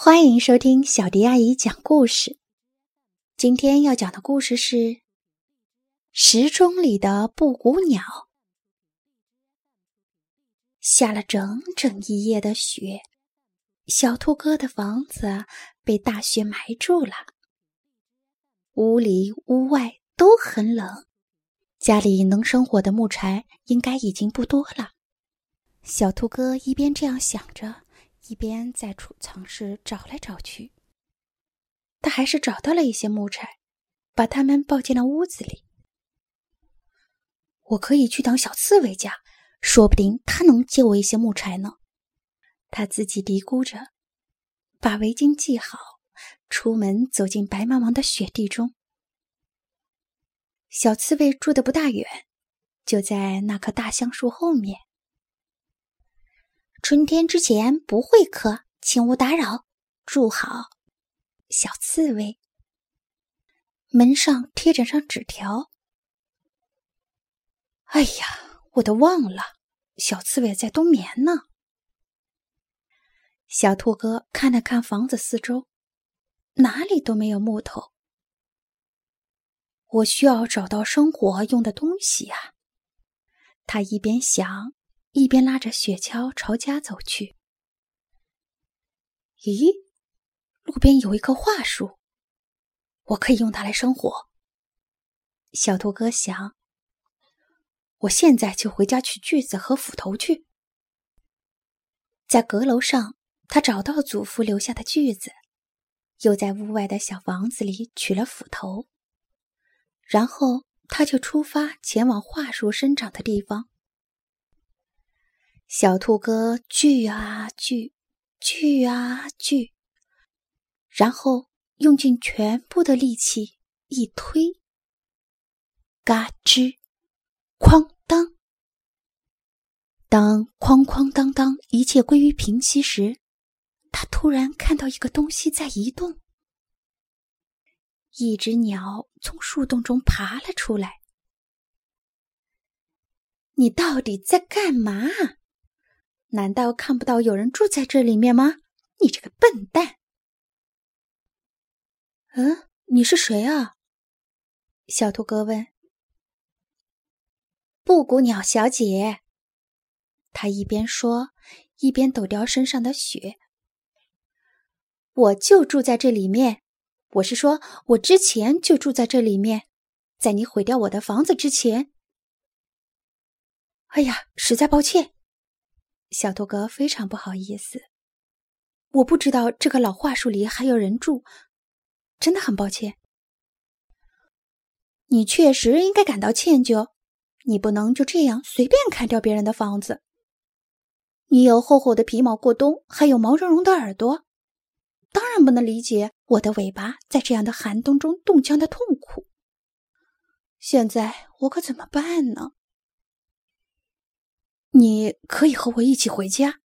欢迎收听小迪阿姨讲故事。今天要讲的故事是《时钟里的布谷鸟》。下了整整一夜的雪，小兔哥的房子被大雪埋住了。屋里屋外都很冷，家里能生火的木柴应该已经不多了。小兔哥一边这样想着。一边在储藏室找来找去，他还是找到了一些木柴，把它们抱进了屋子里。我可以去当小刺猬家，说不定他能借我一些木柴呢。他自己嘀咕着，把围巾系好，出门走进白茫茫的雪地中。小刺猬住的不大远，就在那棵大橡树后面。春天之前不会渴，请勿打扰。住好，小刺猬。门上贴着张纸条。哎呀，我都忘了，小刺猬在冬眠呢。小兔哥看了看房子四周，哪里都没有木头。我需要找到生活用的东西啊！他一边想。一边拉着雪橇朝家走去。咦，路边有一棵桦树，我可以用它来生火。小兔哥想：“我现在就回家取锯子和斧头去。”在阁楼上，他找到祖父留下的锯子，又在屋外的小房子里取了斧头，然后他就出发前往桦树生长的地方。小兔哥锯啊锯，锯啊锯，然后用尽全部的力气一推，嘎吱，哐当。当哐哐当当一切归于平息时，他突然看到一个东西在移动。一只鸟从树洞中爬了出来。你到底在干嘛？难道看不到有人住在这里面吗？你这个笨蛋！嗯，你是谁啊？小兔哥问。布谷鸟小姐。他一边说，一边抖掉身上的雪。我就住在这里面。我是说，我之前就住在这里面，在你毁掉我的房子之前。哎呀，实在抱歉。小兔哥非常不好意思，我不知道这个老桦树里还有人住，真的很抱歉。你确实应该感到歉疚，你不能就这样随便砍掉别人的房子。你有厚厚的皮毛过冬，还有毛茸茸的耳朵，当然不能理解我的尾巴在这样的寒冬中冻僵的痛苦。现在我可怎么办呢？你可以和我一起回家，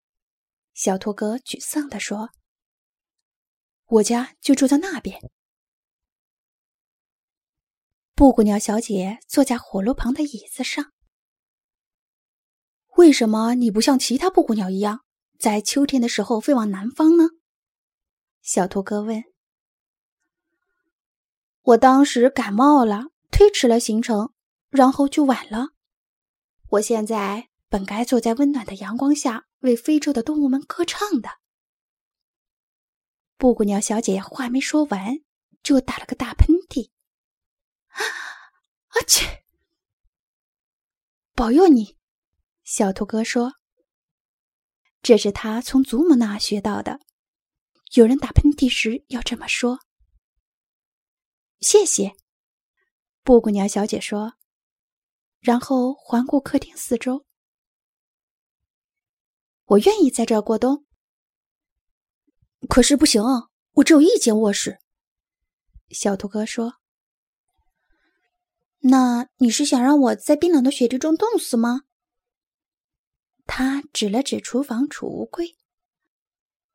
小兔哥沮丧地说：“我家就住在那边。”布谷鸟小姐坐在火炉旁的椅子上。为什么你不像其他布谷鸟一样，在秋天的时候飞往南方呢？小兔哥问。我当时感冒了，推迟了行程，然后就晚了。我现在。本该坐在温暖的阳光下为非洲的动物们歌唱的，布谷鸟小姐话没说完，就打了个大喷嚏。啊！阿切！保佑你，小兔哥说。这是他从祖母那学到的，有人打喷嚏时要这么说。谢谢，布谷鸟小姐说，然后环顾客厅四周。我愿意在这儿过冬，可是不行，我只有一间卧室。小兔哥说：“那你是想让我在冰冷的雪地中冻死吗？”他指了指厨房储物柜：“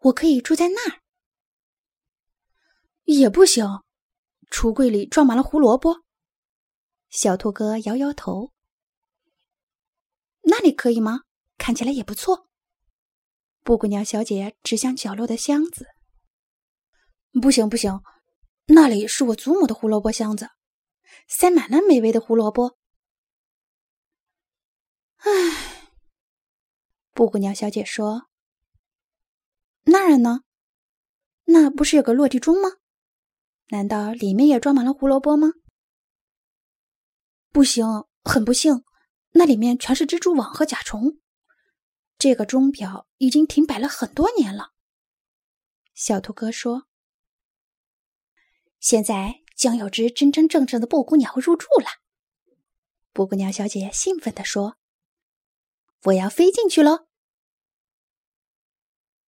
我可以住在那儿。”也不行，橱柜里装满了胡萝卜。小兔哥摇摇头：“那里可以吗？看起来也不错。”布谷鸟小姐指向角落的箱子。不行不行，那里是我祖母的胡萝卜箱子，塞满了美味的胡萝卜。唉，布谷鸟小姐说：“那儿呢？那不是有个落地钟吗？难道里面也装满了胡萝卜吗？”不行，很不幸，那里面全是蜘蛛网和甲虫。这个钟表已经停摆了很多年了。小兔哥说。现在将有只真真正正的布谷鸟入住了。布谷鸟小姐兴奋地说：“我要飞进去喽！”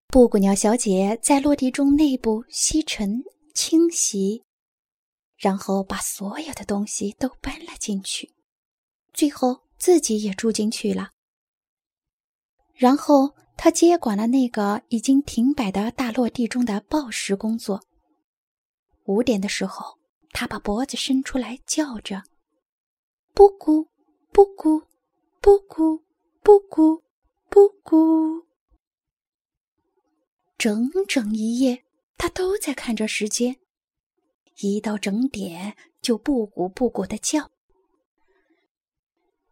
布谷鸟小姐在落地钟内部吸尘、清洗，然后把所有的东西都搬了进去，最后自己也住进去了。然后他接管了那个已经停摆的大落地钟的报时工作。五点的时候，他把脖子伸出来，叫着：“布谷，布谷，布谷，布谷，布谷。”整整一夜，他都在看着时间，一到整点就布谷布谷的叫。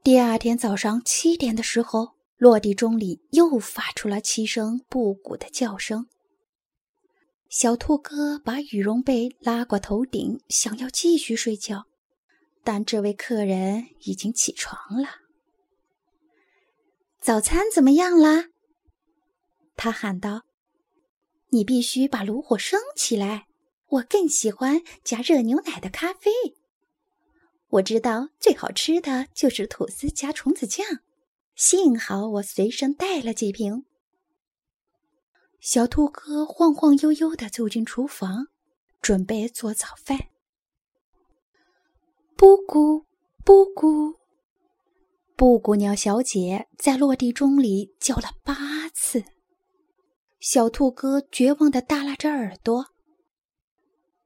第二天早上七点的时候，落地钟里又发出了七声布谷的叫声。小兔哥把羽绒被拉过头顶，想要继续睡觉，但这位客人已经起床了。早餐怎么样啦？他喊道：“你必须把炉火升起来。我更喜欢加热牛奶的咖啡。我知道最好吃的就是吐司加虫子酱。幸好我随身带了几瓶。”小兔哥晃晃悠悠地走进厨房，准备做早饭。布谷布谷，布谷鸟小姐在落地钟里叫了八次。小兔哥绝望地耷拉着耳朵：“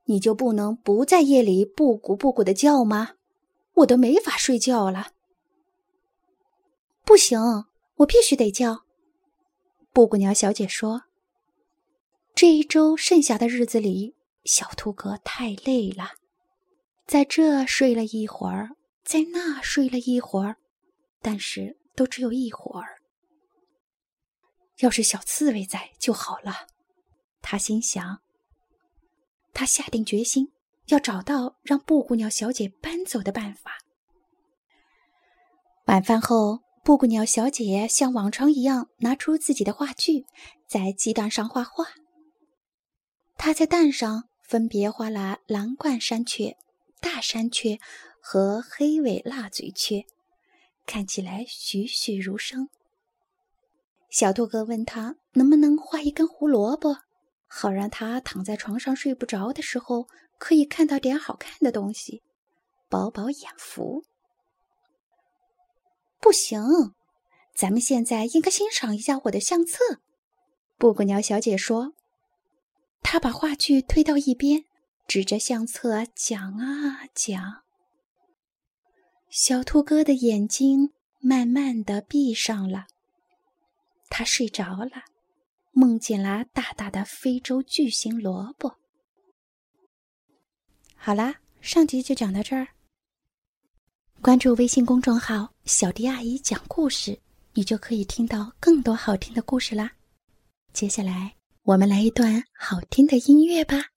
你就不能不在夜里布谷布谷的叫吗？我都没法睡觉了。”不行，我必须得叫。布谷鸟小姐说。这一周剩下的日子里，小兔哥太累了，在这睡了一会儿，在那睡了一会儿，但是都只有一会儿。要是小刺猬在就好了，他心想。他下定决心要找到让布谷鸟小姐搬走的办法。晚饭后，布谷鸟小姐像往常一样拿出自己的画具，在鸡蛋上画画。她在蛋上分别画了蓝冠山雀、大山雀和黑尾蜡嘴雀，看起来栩栩如生。小兔哥问他能不能画一根胡萝卜，好让他躺在床上睡不着的时候可以看到点好看的东西，饱饱眼福。不行，咱们现在应该欣赏一下我的相册。布谷鸟小姐说。他把话剧推到一边，指着相册讲啊讲。小兔哥的眼睛慢慢的闭上了，他睡着了，梦见了大大的非洲巨型萝卜。好啦，上集就讲到这儿。关注微信公众号“小迪阿姨讲故事”，你就可以听到更多好听的故事啦。接下来。我们来一段好听的音乐吧。